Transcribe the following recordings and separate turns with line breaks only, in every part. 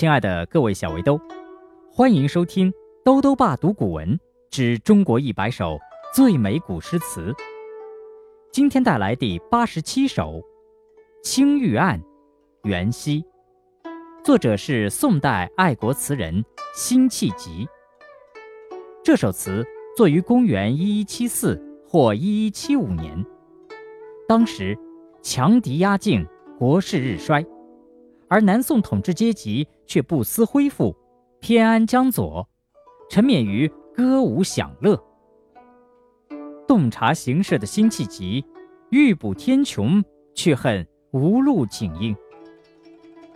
亲爱的各位小围兜，欢迎收听《兜兜爸读古文之中国一百首最美古诗词》。今天带来第八十七首《青玉案·元夕》，作者是宋代爱国词人辛弃疾。这首词作于公元一一七四或一一七五年，当时强敌压境，国势日衰。而南宋统治阶级却不思恢复，偏安江左，沉湎于歌舞享乐。洞察形势的辛弃疾，欲补天穹，却恨无路请缨。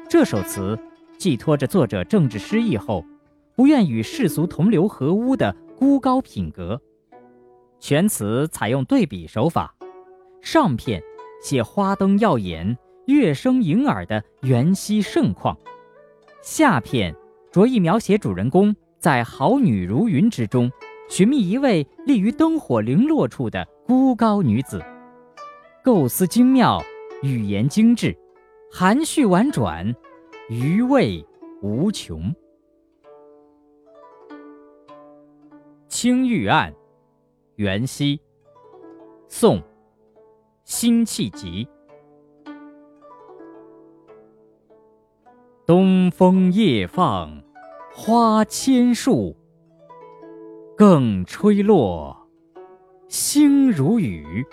这首词寄托着作者政治失意后，不愿与世俗同流合污的孤高品格。全词采用对比手法，上片写花灯耀眼。乐声盈耳的元夕盛况，下片着意描写主人公在好女如云之中寻觅一位立于灯火零落处的孤高女子，构思精妙，语言精致，含蓄婉转，余味无穷。《青玉案·元夕》，宋·辛弃疾。东风夜放花千树，更吹落，星如雨。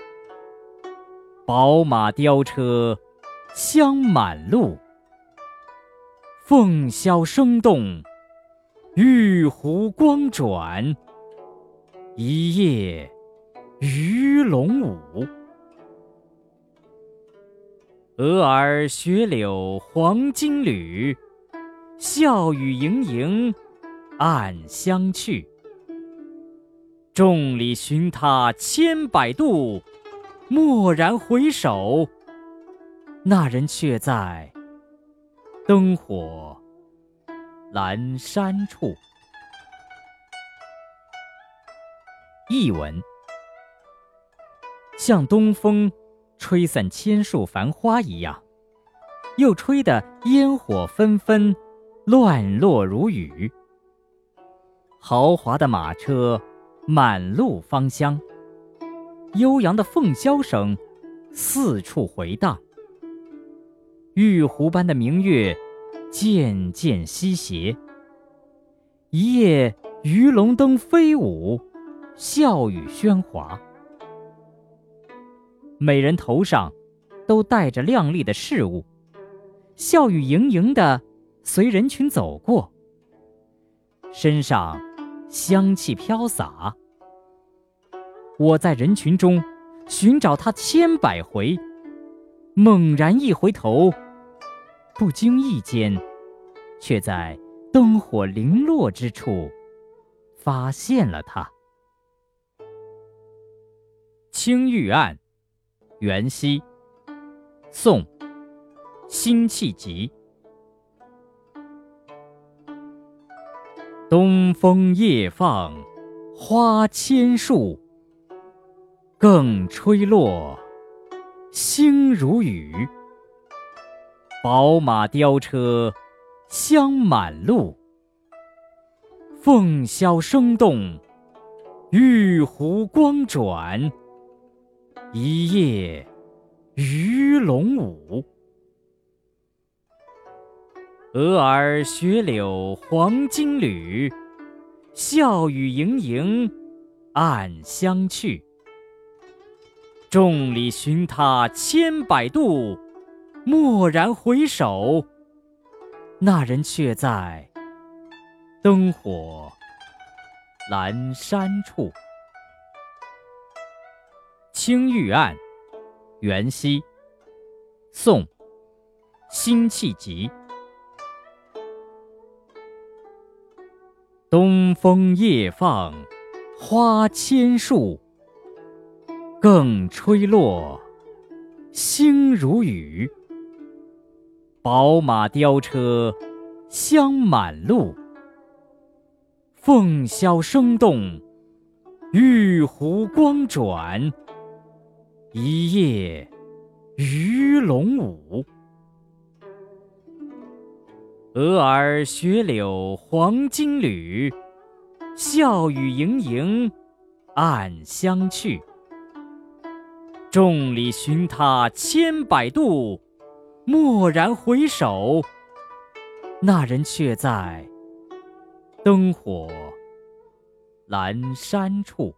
宝马雕车香满路，凤箫声动，玉壶光转，一夜鱼龙舞。蛾儿雪柳黄金缕，笑语盈盈暗香去。众里寻他千百度，蓦然回首，那人却在灯火阑珊处。译文：向东风。吹散千树繁花一样，又吹得烟火纷纷，乱落如雨。豪华的马车满路芳香，悠扬的凤箫声四处回荡。玉壶般的明月渐渐西斜，一夜鱼龙灯飞舞，笑语喧哗。每人头上都戴着亮丽的饰物，笑语盈盈地随人群走过，身上香气飘洒。我在人群中寻找他千百回，猛然一回头，不经意间，却在灯火零落之处发现了他。青玉案。元夕，宋，辛弃疾。东风夜放花千树，更吹落，星如雨。宝马雕车香满路，凤箫声动，玉壶光转。一夜鱼龙舞，蛾儿雪柳黄金缕，笑语盈盈暗香去。众里寻他千百度，蓦然回首，那人却在灯火阑珊处。青玉案·元夕，宋·辛弃疾。东风夜放花千树，更吹落，星如雨。宝马雕车香满路，凤箫声动，玉壶光转。一夜鱼龙舞，蛾儿雪柳黄金缕，笑语盈盈暗香去。众里寻他千百度，蓦然回首，那人却在灯火阑珊处。